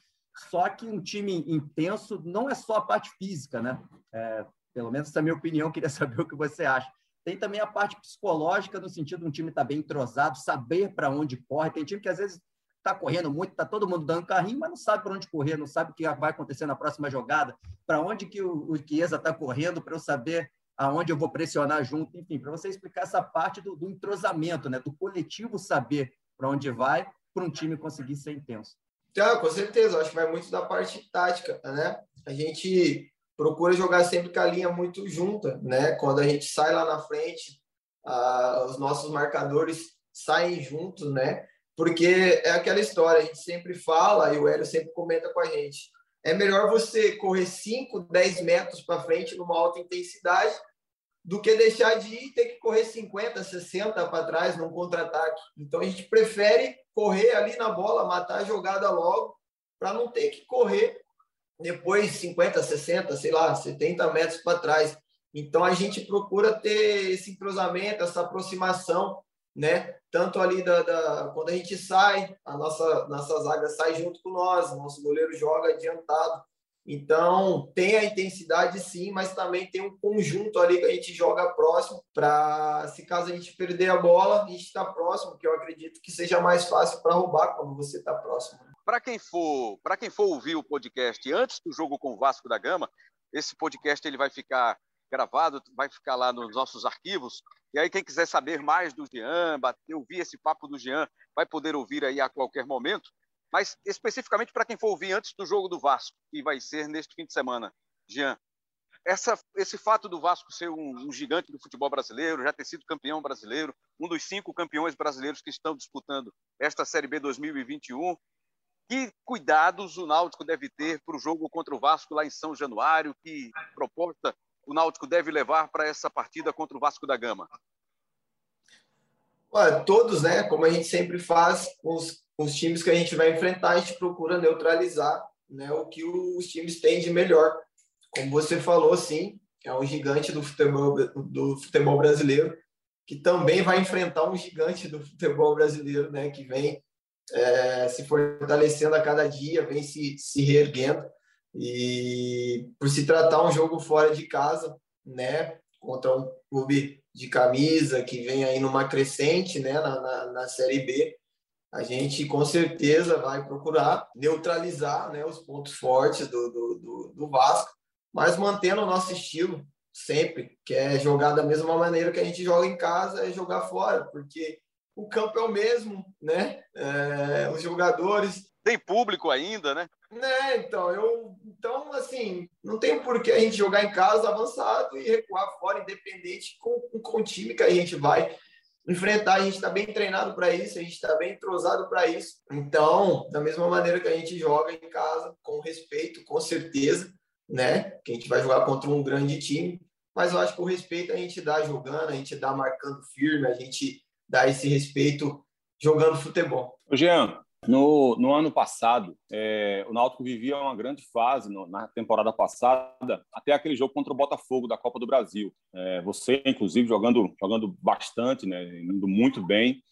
Só que um time intenso não é só a parte física, né? É, pelo menos essa é a minha opinião, queria saber o que você acha. Tem também a parte psicológica, no sentido de um time estar tá bem entrosado, saber para onde corre. Tem time que às vezes está correndo muito, está todo mundo dando carrinho, mas não sabe para onde correr, não sabe o que vai acontecer na próxima jogada, para onde que o, o Chiesa está correndo, para eu saber aonde eu vou pressionar junto, enfim, para você explicar essa parte do, do entrosamento, né, do coletivo saber para onde vai, para um time conseguir ser intenso. Ah, com certeza, acho que vai muito da parte tática, né? A gente procura jogar sempre com a linha muito junta, né? Quando a gente sai lá na frente, os nossos marcadores saem juntos, né? Porque é aquela história, a gente sempre fala, e o Hélio sempre comenta com a gente, é melhor você correr 5, 10 metros para frente numa alta intensidade do que deixar de ir e ter que correr 50, 60 para trás num contra-ataque. Então a gente prefere correr ali na bola, matar a jogada logo, para não ter que correr depois 50, 60, sei lá, 70 metros para trás. Então a gente procura ter esse entrosamento, essa aproximação, né? Tanto ali da, da, quando a gente sai, a nossa nossa zaga sai junto com nós, o nosso goleiro joga adiantado. Então, tem a intensidade sim, mas também tem um conjunto ali que a gente joga próximo para, se caso a gente perder a bola, a gente está próximo, que eu acredito que seja mais fácil para roubar quando você está próximo. Né? Para quem for, para quem for ouvir o podcast antes do jogo com o Vasco da Gama, esse podcast ele vai ficar gravado, vai ficar lá nos nossos arquivos. E aí quem quiser saber mais do Jean, bater, ouvir esse papo do Jean, vai poder ouvir aí a qualquer momento. Mas especificamente para quem for ouvir antes do jogo do Vasco, que vai ser neste fim de semana, Jean. Essa, esse fato do Vasco ser um, um, gigante do futebol brasileiro, já ter sido campeão brasileiro, um dos cinco campeões brasileiros que estão disputando esta Série B 2021, que cuidados o Náutico deve ter para o jogo contra o Vasco lá em São Januário? Que proposta o Náutico deve levar para essa partida contra o Vasco da Gama? Olha, todos, né? Como a gente sempre faz, os os times que a gente vai enfrentar, a gente procura neutralizar né, o que os times têm de melhor. Como você falou, sim, é um gigante do futebol, do futebol brasileiro, que também vai enfrentar um gigante do futebol brasileiro, né, que vem é, se fortalecendo a cada dia, vem se, se reerguendo. E por se tratar um jogo fora de casa, né, contra um clube de camisa que vem aí numa crescente, né, na, na, na Série B, a gente com certeza vai procurar neutralizar né, os pontos fortes do, do, do, do, Vasco, mas mantendo o nosso estilo sempre, que é jogar da mesma maneira que a gente joga em casa, é jogar fora, porque o campo é o mesmo, né? É, os jogadores. Tem público ainda, né? Né, então, eu. Então, assim, não tem por que a gente jogar em casa avançado e recuar fora, independente com, com o time que a gente vai enfrentar. A gente está bem treinado para isso, a gente está bem entrosado para isso. Então, da mesma maneira que a gente joga em casa, com respeito, com certeza, né? Que a gente vai jogar contra um grande time. Mas eu acho que o respeito a gente dá jogando, a gente dá marcando firme, a gente dá esse respeito jogando futebol. Jean, no, no ano passado, é, o Náutico vivia uma grande fase no, na temporada passada, até aquele jogo contra o Botafogo da Copa do Brasil. É, você, inclusive, jogando, jogando bastante, né, indo muito bem.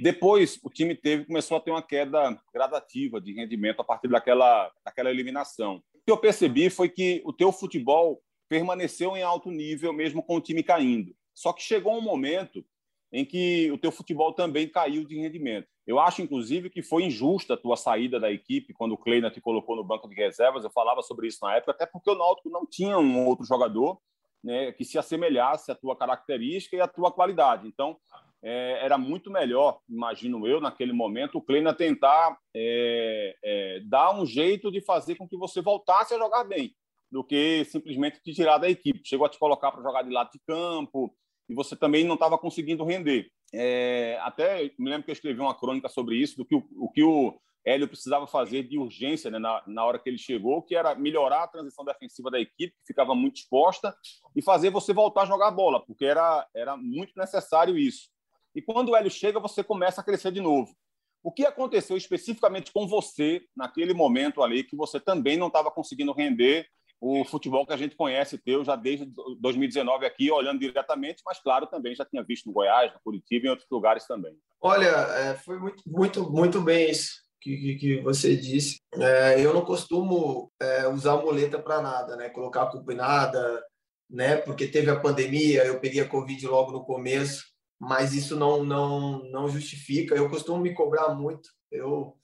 Depois, o time teve começou a ter uma queda gradativa de rendimento a partir daquela, daquela eliminação. O que eu percebi foi que o teu futebol permaneceu em alto nível mesmo com o time caindo. Só que chegou um momento em que o teu futebol também caiu de rendimento. Eu acho, inclusive, que foi injusta a tua saída da equipe quando o Kleina te colocou no banco de reservas. Eu falava sobre isso na época, até porque o Náutico não tinha um outro jogador né, que se assemelhasse à tua característica e à tua qualidade. Então, é, era muito melhor, imagino eu, naquele momento, o Kleina tentar é, é, dar um jeito de fazer com que você voltasse a jogar bem, do que simplesmente te tirar da equipe. Chegou a te colocar para jogar de lado de campo, e você também não estava conseguindo render. É, até me lembro que eu escrevi uma crônica sobre isso, do que o, o que o Hélio precisava fazer de urgência né, na, na hora que ele chegou, que era melhorar a transição defensiva da equipe, que ficava muito exposta, e fazer você voltar a jogar bola, porque era, era muito necessário isso. E quando o Hélio chega, você começa a crescer de novo. O que aconteceu especificamente com você naquele momento ali que você também não estava conseguindo render o futebol que a gente conhece teu já desde 2019 aqui, olhando diretamente, mas claro, também já tinha visto no Goiás, no Curitiba e em outros lugares também. Olha, é, foi muito, muito, muito bem isso que, que, que você disse. É, eu não costumo é, usar muleta para nada, né? Colocar a culpa em nada, né? Porque teve a pandemia, eu peguei a Covid logo no começo, mas isso não, não, não justifica. Eu costumo me cobrar muito. Eu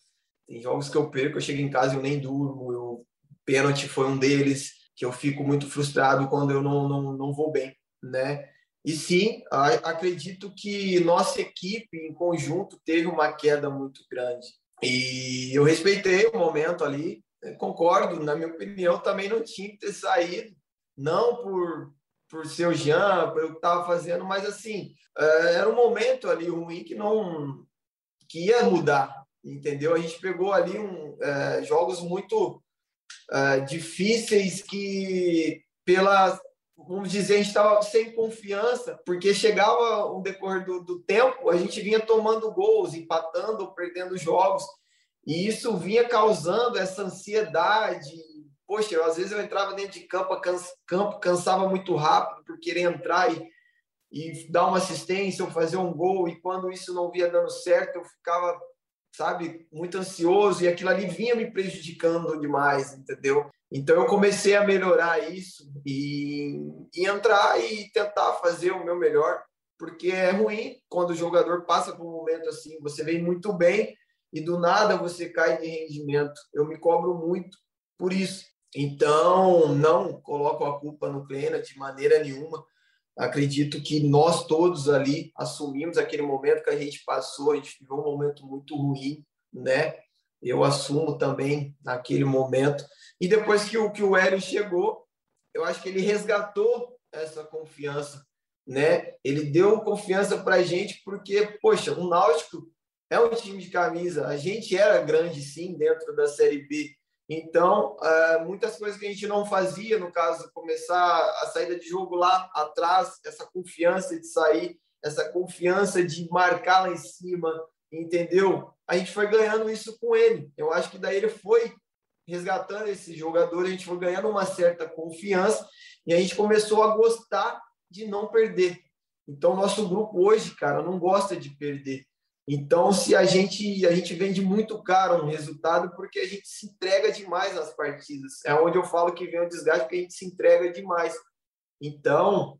tem jogos que eu perco, eu chego em casa eu nem durmo, eu pênalti foi um deles, que eu fico muito frustrado quando eu não, não, não vou bem, né? E sim, acredito que nossa equipe em conjunto teve uma queda muito grande. E eu respeitei o momento ali, concordo, na minha opinião, também não tinha que ter saído, não por, por ser o Jean, pelo que estava fazendo, mas assim, é, era um momento ali ruim que não que ia mudar, entendeu? A gente pegou ali um, é, jogos muito é, difíceis que pela vamos dizer, a gente estava sem confiança, porque chegava o decorrer do, do, tempo, a gente vinha tomando gols, empatando ou perdendo jogos, e isso vinha causando essa ansiedade. Poxa, eu, às vezes eu entrava dentro de campo, cansa, campo cansava muito rápido por querer entrar e, e dar uma assistência ou fazer um gol, e quando isso não via dando certo, eu ficava sabe, muito ansioso e aquilo ali vinha me prejudicando demais, entendeu? Então eu comecei a melhorar isso e, e entrar e tentar fazer o meu melhor, porque é ruim quando o jogador passa por um momento assim, você vem muito bem e do nada você cai de rendimento. Eu me cobro muito por isso. Então, não coloco a culpa no Kleina de maneira nenhuma. Acredito que nós todos ali assumimos aquele momento que a gente passou, a gente viveu um momento muito ruim, né? Eu assumo também naquele momento. E depois que o, que o Hélio chegou, eu acho que ele resgatou essa confiança, né? Ele deu confiança para a gente, porque, poxa, o Náutico é um time de camisa. A gente era grande, sim, dentro da Série B. Então, uh, muitas coisas que a gente não fazia, no caso, começar a saída de jogo lá atrás, essa confiança de sair, essa confiança de marcar lá em cima, entendeu? A gente foi ganhando isso com ele. Eu acho que daí ele foi resgatando esse jogador, a gente foi ganhando uma certa confiança e a gente começou a gostar de não perder. Então, nosso grupo hoje, cara, não gosta de perder. Então, se a gente a gente vende muito caro um resultado porque a gente se entrega demais nas partidas. É onde eu falo que vem o desgaste porque a gente se entrega demais. Então,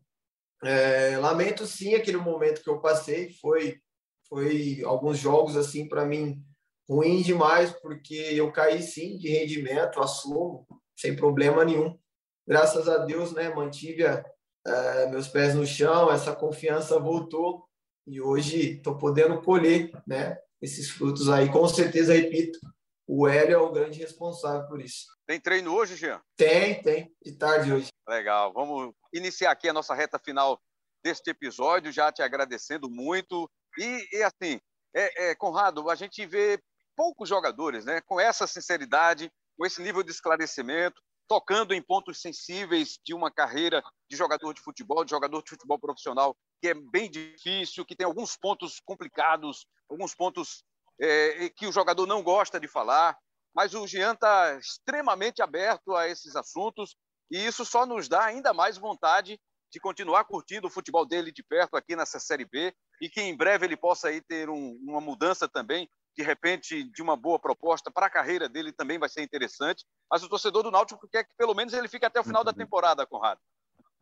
é, lamento sim aquele momento que eu passei. Foi foi alguns jogos assim para mim ruim demais porque eu caí sim de rendimento, assumo sem problema nenhum. Graças a Deus, né, mantive é, meus pés no chão, essa confiança voltou e hoje estou podendo colher né, esses frutos aí. Com certeza, repito, o Hélio é o grande responsável por isso. Tem treino hoje, Jean? Tem, tem. De tarde hoje. Legal. Vamos iniciar aqui a nossa reta final deste episódio, já te agradecendo muito. E, e assim, é, é, Conrado, a gente vê poucos jogadores né, com essa sinceridade, com esse nível de esclarecimento, tocando em pontos sensíveis de uma carreira de jogador de futebol, de jogador de futebol profissional, que é bem difícil, que tem alguns pontos complicados, alguns pontos é, que o jogador não gosta de falar. Mas o Jean está extremamente aberto a esses assuntos e isso só nos dá ainda mais vontade de continuar curtindo o futebol dele de perto aqui nessa Série B e que em breve ele possa aí ter um, uma mudança também de repente, de uma boa proposta para a carreira dele também vai ser interessante. Mas o torcedor do Náutico quer que pelo menos ele fique até o final da temporada, Conrado.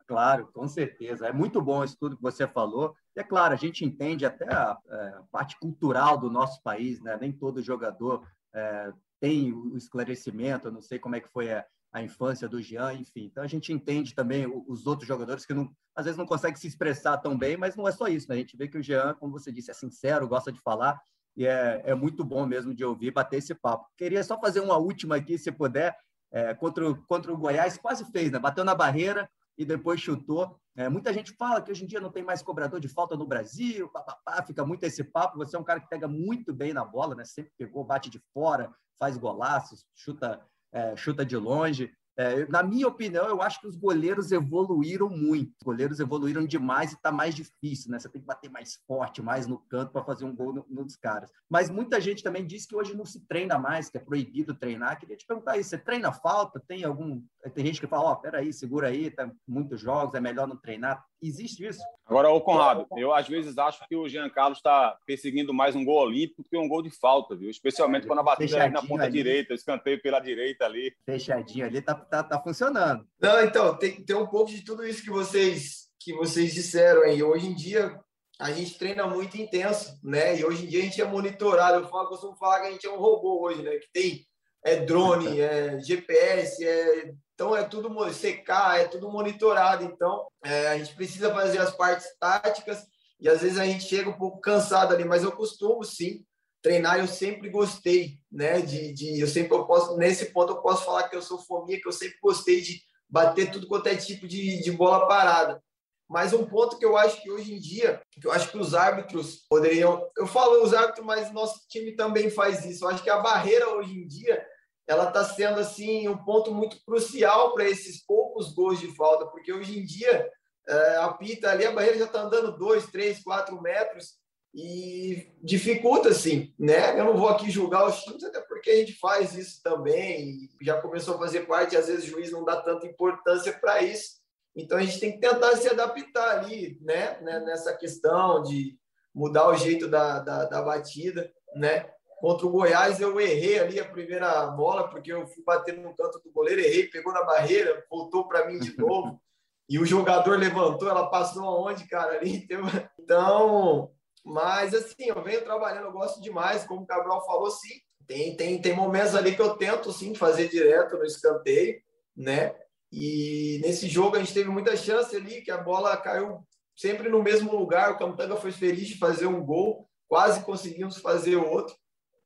Claro, com certeza. É muito bom isso tudo que você falou. E é claro, a gente entende até a, é, a parte cultural do nosso país, né? Nem todo jogador é, tem o esclarecimento. Eu não sei como é que foi a, a infância do Jean, enfim. Então a gente entende também os outros jogadores que não, às vezes não conseguem se expressar tão bem, mas não é só isso, né? A gente vê que o Jean, como você disse, é sincero, gosta de falar e é, é muito bom mesmo de ouvir, bater esse papo. Queria só fazer uma última aqui, se puder, é, contra, o, contra o Goiás, quase fez, né? Bateu na barreira e depois chutou. É, muita gente fala que hoje em dia não tem mais cobrador de falta no Brasil, papapá, fica muito esse papo. Você é um cara que pega muito bem na bola, né? Sempre pegou, bate de fora, faz golaços, chuta, é, chuta de longe. É, na minha opinião, eu acho que os goleiros evoluíram muito. Os goleiros evoluíram demais e está mais difícil, né? Você tem que bater mais forte, mais no canto para fazer um gol no, no, dos caras. Mas muita gente também diz que hoje não se treina mais, que é proibido treinar. Queria te perguntar isso: você treina falta? Tem algum. Tem gente que fala: Ó, oh, peraí, segura aí, tá muitos jogos, é melhor não treinar. Existe isso? Agora, o Conrado, eu às vezes acho que o Jean Carlos está perseguindo mais um gol olímpico do que um gol de falta, viu? Especialmente é, quando a batida é na ponta ali. direita, escanteio pela direita ali. Fechadinho ali, tá, tá, tá funcionando. Não, então, tem, tem um pouco de tudo isso que vocês, que vocês disseram aí. Hoje em dia, a gente treina muito intenso, né? E hoje em dia a gente é monitorado. Eu falo, costumo falar que a gente é um robô hoje, né? Que tem é drone, é GPS, é então é tudo secar, é tudo monitorado. Então é, a gente precisa fazer as partes táticas e às vezes a gente chega um pouco cansado ali, mas eu costumo sim treinar eu sempre gostei, né? De, de eu sempre eu posso nesse ponto eu posso falar que eu sou fominha, que eu sempre gostei de bater tudo quanto é tipo de, de bola parada. Mas um ponto que eu acho que hoje em dia, que eu acho que os árbitros poderiam, eu falo os árbitros, mas nosso time também faz isso. Eu acho que a barreira hoje em dia ela está sendo assim um ponto muito crucial para esses poucos gols de falta, porque hoje em dia é, apita ali, a barreira já está andando dois, três, quatro metros e dificulta, assim, né? Eu não vou aqui julgar os times, até porque a gente faz isso também, já começou a fazer parte, às vezes o juiz não dá tanta importância para isso, então a gente tem que tentar se adaptar ali, né? né? Nessa questão de mudar o jeito da, da, da batida, né? Contra o Goiás, eu errei ali a primeira bola, porque eu fui bater no canto do goleiro, errei, pegou na barreira, voltou para mim de novo. e o jogador levantou, ela passou aonde, cara? Ali. Então, mas assim, eu venho trabalhando, eu gosto demais, como o Cabral falou, sim. Tem, tem, tem momentos ali que eu tento sim fazer direto no escanteio, né? E nesse jogo a gente teve muita chance ali, que a bola caiu sempre no mesmo lugar. O Camutanga foi feliz de fazer um gol, quase conseguimos fazer outro.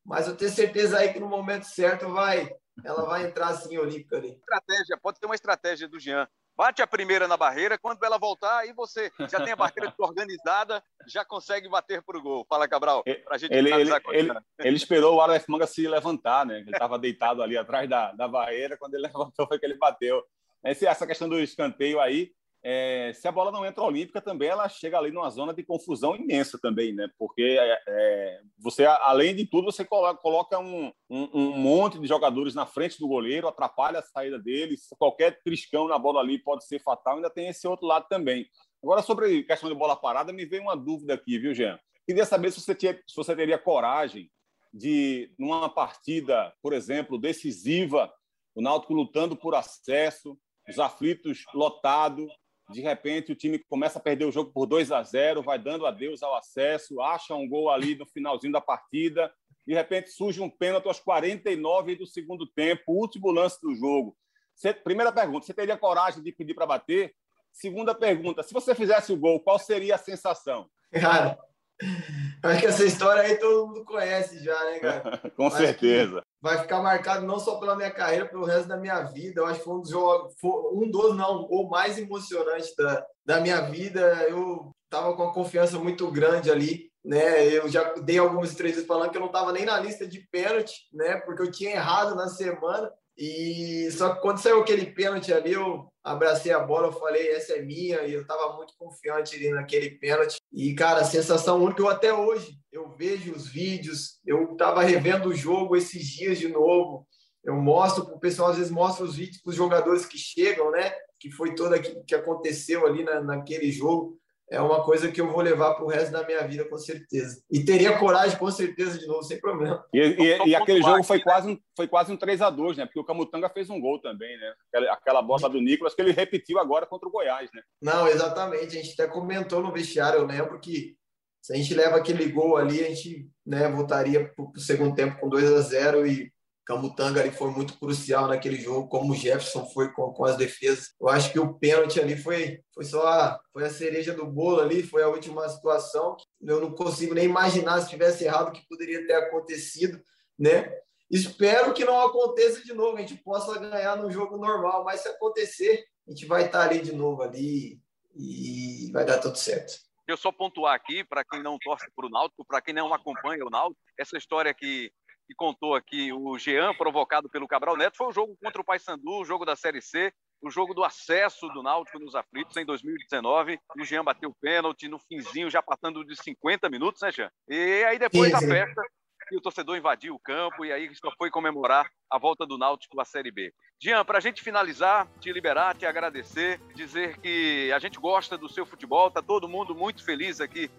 Mas eu tenho certeza aí que no momento certo vai, ela vai entrar assim olímpica ali. Estratégia, pode ter uma estratégia do Jean bate a primeira na barreira, quando ela voltar, aí você já tem a barreira organizada, já consegue bater para o gol. Fala, Cabral, para a gente ele, ele, ele, ele, esperou o Aleph Manga se levantar, né? Ele estava deitado ali atrás da, da barreira, quando ele levantou foi que ele bateu. Essa questão do escanteio aí, é, se a bola não entra olímpica também, ela chega ali numa zona de confusão imensa também, né? Porque é, é, você, além de tudo, você coloca, um, um, um, monte de jogadores na frente do goleiro, atrapalha a saída deles, qualquer triscão na bola ali pode ser fatal, ainda tem esse outro lado também. Agora, sobre questão de bola parada, me veio uma dúvida aqui, viu, Jean? Queria saber se você, tinha, se você teria coragem de, numa partida, por exemplo, decisiva, o Náutico lutando por acesso, os aflitos lotado, de repente o time começa a perder o jogo por 2 a 0, vai dando adeus ao acesso, acha um gol ali no finalzinho da partida, de repente surge um pênalti aos 49 do segundo tempo, último lance do jogo. Você, primeira pergunta, você teria coragem de pedir para bater? Segunda pergunta, se você fizesse o gol, qual seria a sensação? Cara, acho que essa história aí todo mundo conhece já, né, cara? Com acho certeza. Vai ficar marcado não só pela minha carreira, pelo resto da minha vida. Eu acho que foi um dos jogos, um dos, não, o mais emocionante da, da minha vida. Eu tava com uma confiança muito grande ali, né? Eu já dei algumas entrevistas falando que eu não tava nem na lista de pênalti, né? Porque eu tinha errado na semana. E só que quando saiu aquele pênalti ali, eu abracei a bola, eu falei, essa é minha, e eu estava muito confiante ali naquele pênalti. E, cara, sensação única, eu até hoje, eu vejo os vídeos, eu estava revendo o jogo esses dias de novo, eu mostro para o pessoal, às vezes mostro os vídeos para os jogadores que chegam, né? Que foi tudo aquilo que aconteceu ali na, naquele jogo é uma coisa que eu vou levar para o resto da minha vida, com certeza. E teria coragem, com certeza, de novo, sem problema. E, e, e aquele jogo foi quase, um, foi quase um 3 a 2 né? Porque o Camutanga fez um gol também, né? Aquela, aquela bola do Nicolas que ele repetiu agora contra o Goiás, né? Não, exatamente. A gente até comentou no vestiário, eu lembro que se a gente leva aquele gol ali, a gente né, voltaria para o segundo tempo com 2 a 0 e Camutanga ali foi muito crucial naquele jogo, como o Jefferson foi com, com as defesas. Eu acho que o pênalti ali foi, foi só a, foi a cereja do bolo ali, foi a última situação. Eu não consigo nem imaginar se tivesse errado o que poderia ter acontecido, né? Espero que não aconteça de novo, a gente possa ganhar no jogo normal, mas se acontecer, a gente vai estar ali de novo ali e vai dar tudo certo. Eu só pontuar aqui, para quem não torce para o Náutico, para quem não acompanha o Náutico, essa história que que contou aqui o Jean, provocado pelo Cabral Neto, foi o jogo contra o Paysandu, o jogo da Série C, o jogo do acesso do Náutico nos aflitos em 2019. O Jean bateu pênalti no finzinho, já passando de 50 minutos, né, Jean? E aí depois da festa, e o torcedor invadiu o campo e aí só foi comemorar a volta do Náutico à Série B. Jean, para a gente finalizar, te liberar, te agradecer, dizer que a gente gosta do seu futebol, tá todo mundo muito feliz aqui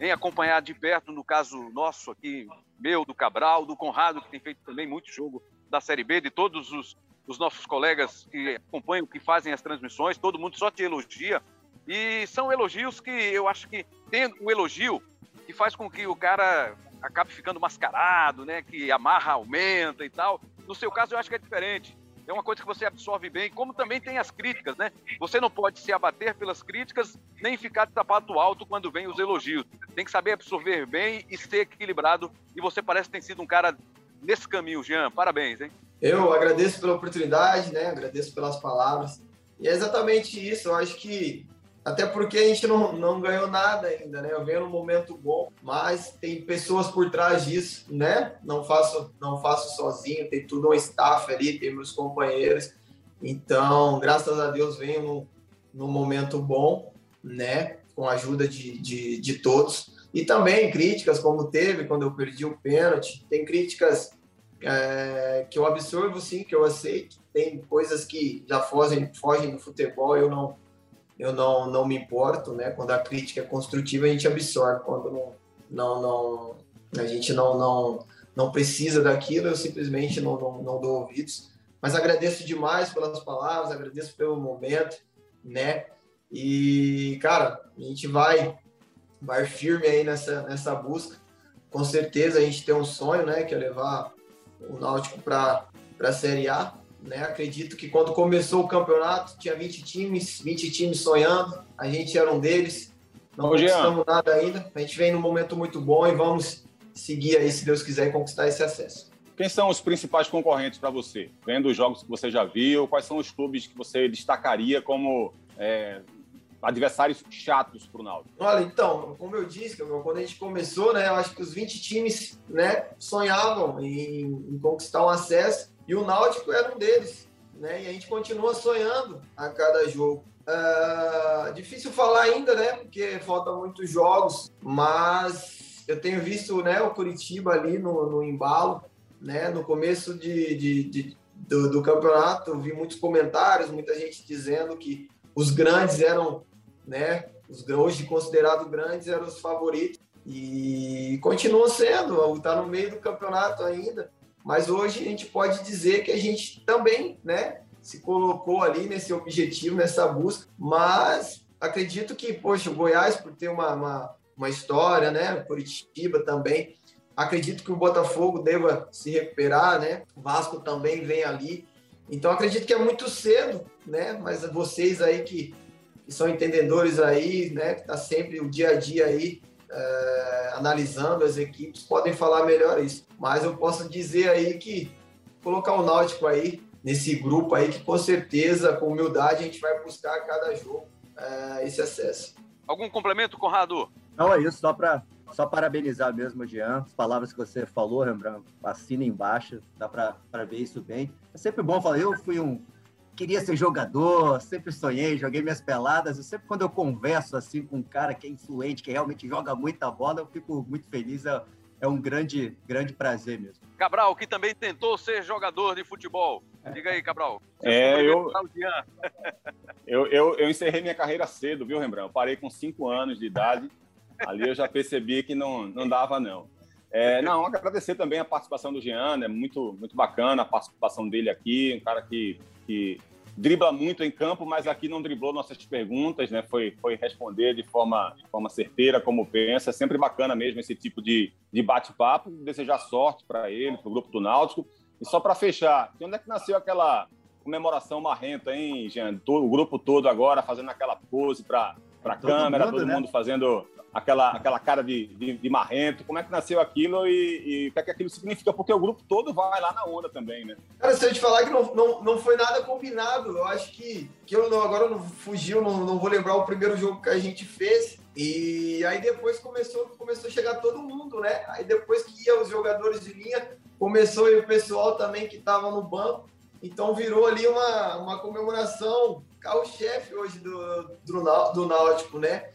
em acompanhar de perto, no caso nosso aqui, meu, do Cabral, do Conrado, que tem feito também muito jogo da Série B, de todos os, os nossos colegas que acompanham, que fazem as transmissões, todo mundo só te elogia. E são elogios que eu acho que tem o um elogio que faz com que o cara acabe ficando mascarado, né? Que amarra aumenta e tal. No seu caso, eu acho que é diferente. é uma coisa que você absorve bem, como também tem as críticas, né? Você não pode se abater pelas críticas, nem ficar de sapato alto quando vem os elogios. Tem que saber absorver bem e ser equilibrado. E você parece ter sido um cara nesse caminho, Jean. Parabéns, hein? Eu agradeço pela oportunidade, né? Agradeço pelas palavras. E é exatamente isso. Eu acho que até porque a gente não, não ganhou nada ainda, né? Eu venho num momento bom, mas tem pessoas por trás disso, né? Não faço, não faço sozinho, tem tudo um staff ali, tem meus companheiros. Então, graças a Deus, venho num, num momento bom, né? Com a ajuda de, de, de todos. E também críticas, como teve quando eu perdi o pênalti. Tem críticas é, que eu absorvo, sim, que eu aceito. Tem coisas que já fogem, fogem do futebol, eu não eu não, não me importo, né? Quando a crítica é construtiva, a gente absorve. Quando não, não, não a gente não, não, não precisa daquilo, eu simplesmente não, não, não dou ouvidos. Mas agradeço demais pelas palavras, agradeço pelo momento, né? E, cara, a gente vai, vai firme aí nessa, nessa busca. Com certeza a gente tem um sonho, né? Que é levar o Náutico para a Série A né? Acredito que quando começou o campeonato, tinha 20 times, 20 times sonhando, a gente era um deles. Não Ô, conquistamos nada ainda. A gente vem num momento muito bom e vamos seguir aí, se Deus quiser, conquistar esse acesso. Quem são os principais concorrentes para você? Vendo os jogos que você já viu, quais são os clubes que você destacaria como é, adversários chatos para o Náutico? Olha, então, como eu disse, quando a gente começou, né, eu acho que os 20 times né, sonhavam em, em conquistar um acesso e o Náutico era um deles, né? E a gente continua sonhando a cada jogo. Uh, difícil falar ainda, né? Porque faltam muitos jogos, mas eu tenho visto, né, o Curitiba ali no, no embalo, né? No começo de, de, de do, do, campeonato, vi muitos comentários, muita gente dizendo que os grandes eram, né? Os hoje considerados grandes eram os favoritos e continuam sendo, está no meio do campeonato ainda. Mas hoje a gente pode dizer que a gente também, né, se colocou ali nesse objetivo, nessa busca, mas acredito que, poxa, o Goiás, por ter uma, uma, uma história, né, Curitiba também, acredito que o Botafogo deva se recuperar, né, o Vasco também vem ali, então acredito que é muito cedo, né, mas vocês aí que, que são entendedores aí, né, que tá sempre o dia a dia aí, é, analisando as equipes, podem falar melhor isso. Mas eu posso dizer aí que colocar o Náutico aí nesse grupo aí, que com certeza, com humildade, a gente vai buscar a cada jogo é, esse acesso. Algum complemento, Conrado? Não, é isso, só para só parabenizar mesmo, Jean. As palavras que você falou, Rembrandt, assina embaixo, dá para ver isso bem. É sempre bom falar, eu fui um queria ser jogador, sempre sonhei, joguei minhas peladas. E sempre quando eu converso assim com um cara que é influente, que realmente joga muita bola, eu fico muito feliz. É, é um grande, grande prazer mesmo. Cabral, que também tentou ser jogador de futebol. Diga aí, Cabral. É, eu, eu, eu, eu encerrei minha carreira cedo, viu, Rembrandt? Eu parei com cinco anos de idade. Ali eu já percebi que não, não dava, não. É, não, agradecer também a participação do Jean, é muito, muito bacana a participação dele aqui, um cara que, que dribla muito em campo, mas aqui não driblou nossas perguntas, né? Foi, foi responder de forma, de forma certeira, como pensa. É sempre bacana mesmo esse tipo de, de bate-papo. Desejar sorte para ele, para o grupo do Náutico. E só para fechar, de onde é que nasceu aquela comemoração marrenta, hein, Jean? O grupo todo agora fazendo aquela pose para a câmera, mundo, todo né? mundo fazendo aquela, aquela cara de, de, de, marrento, como é que nasceu aquilo e, e, o que é que aquilo significa, porque o grupo todo vai lá na onda também, né? Cara, se eu te falar que não, não, não foi nada combinado, eu acho que, que eu não, agora não fugiu, não, não vou lembrar o primeiro jogo que a gente fez, e aí depois começou, começou a chegar todo mundo, né? Aí depois que ia os jogadores de linha, começou e o pessoal também que estava no banco, então virou ali uma, uma comemoração carro-chefe hoje do, do, do Náutico, né?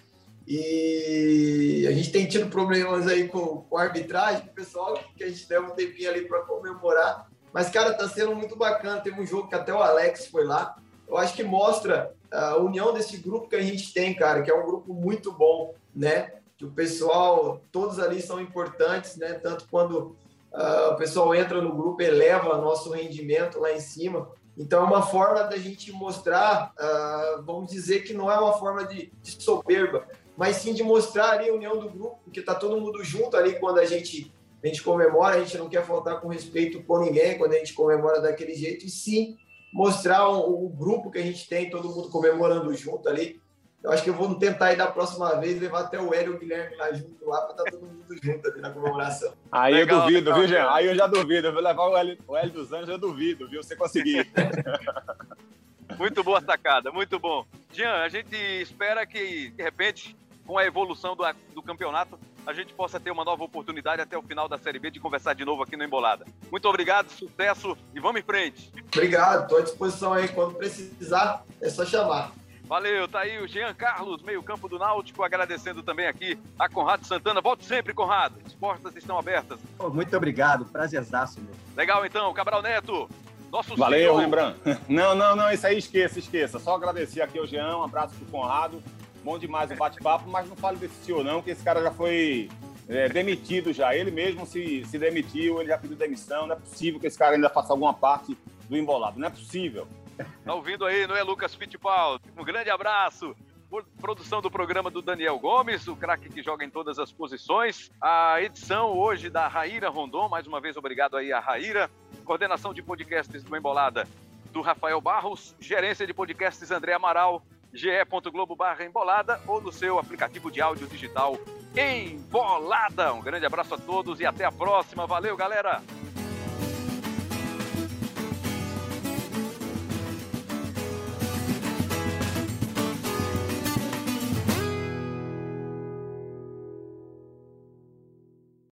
E a gente tem tido problemas aí com, com a arbitragem, pessoal, que a gente deu um tempinho ali para comemorar. Mas, cara, tá sendo muito bacana. Teve um jogo que até o Alex foi lá. Eu acho que mostra a união desse grupo que a gente tem, cara, que é um grupo muito bom, né? Que o pessoal, todos ali são importantes, né? Tanto quando uh, o pessoal entra no grupo, eleva nosso rendimento lá em cima. Então, é uma forma da gente mostrar, uh, vamos dizer que não é uma forma de, de soberba, mas sim de mostrar ali a união do grupo, porque tá todo mundo junto ali quando a gente, a gente comemora, a gente não quer faltar com respeito por ninguém quando a gente comemora daquele jeito, e sim mostrar o, o, grupo que a gente tem, todo mundo comemorando junto ali. Eu acho que eu vou tentar ir da próxima vez levar até o Hélio e o Guilherme lá junto lá para estar tá todo mundo junto ali na comemoração. Aí legal, eu duvido, legal, viu, Jean? Aí eu já duvido. Eu vou levar o Hélio, o Hélio dos Anjos, eu duvido, viu? Você conseguir. muito boa sacada, muito bom. Jean, a gente espera que, de repente, com a evolução do, do campeonato, a gente possa ter uma nova oportunidade até o final da Série B de conversar de novo aqui no Embolada. Muito obrigado, sucesso e vamos em frente. Obrigado, estou à disposição aí. Quando precisar, é só chamar. Valeu, tá aí o Jean Carlos, meio-campo do Náutico, agradecendo também aqui a Conrado Santana. Volte sempre, Conrado. As portas estão abertas. muito obrigado, prazerzaço mesmo. Legal, então, Cabral Neto. Nosso Valeu, Rembrandt. Não, não, não, isso aí esqueça, esqueça. Só agradecer aqui ao Jean, um abraço pro Conrado. Bom demais o bate-papo, mas não fale desse senhor não, que esse cara já foi é, demitido já. Ele mesmo se, se demitiu, ele já pediu demissão. Não é possível que esse cara ainda faça alguma parte do embolado. Não é possível. Tá ouvindo aí, não é, Lucas Fittipaldi? Um grande abraço. Produção do programa do Daniel Gomes, o craque que joga em todas as posições. A edição hoje da Raíra Rondon, mais uma vez obrigado aí a Raíra. Coordenação de podcasts do Embolada do Rafael Barros. Gerência de podcasts André Amaral. ge.globo barra embolada ou no seu aplicativo de áudio digital Embolada. Um grande abraço a todos e até a próxima. Valeu, galera!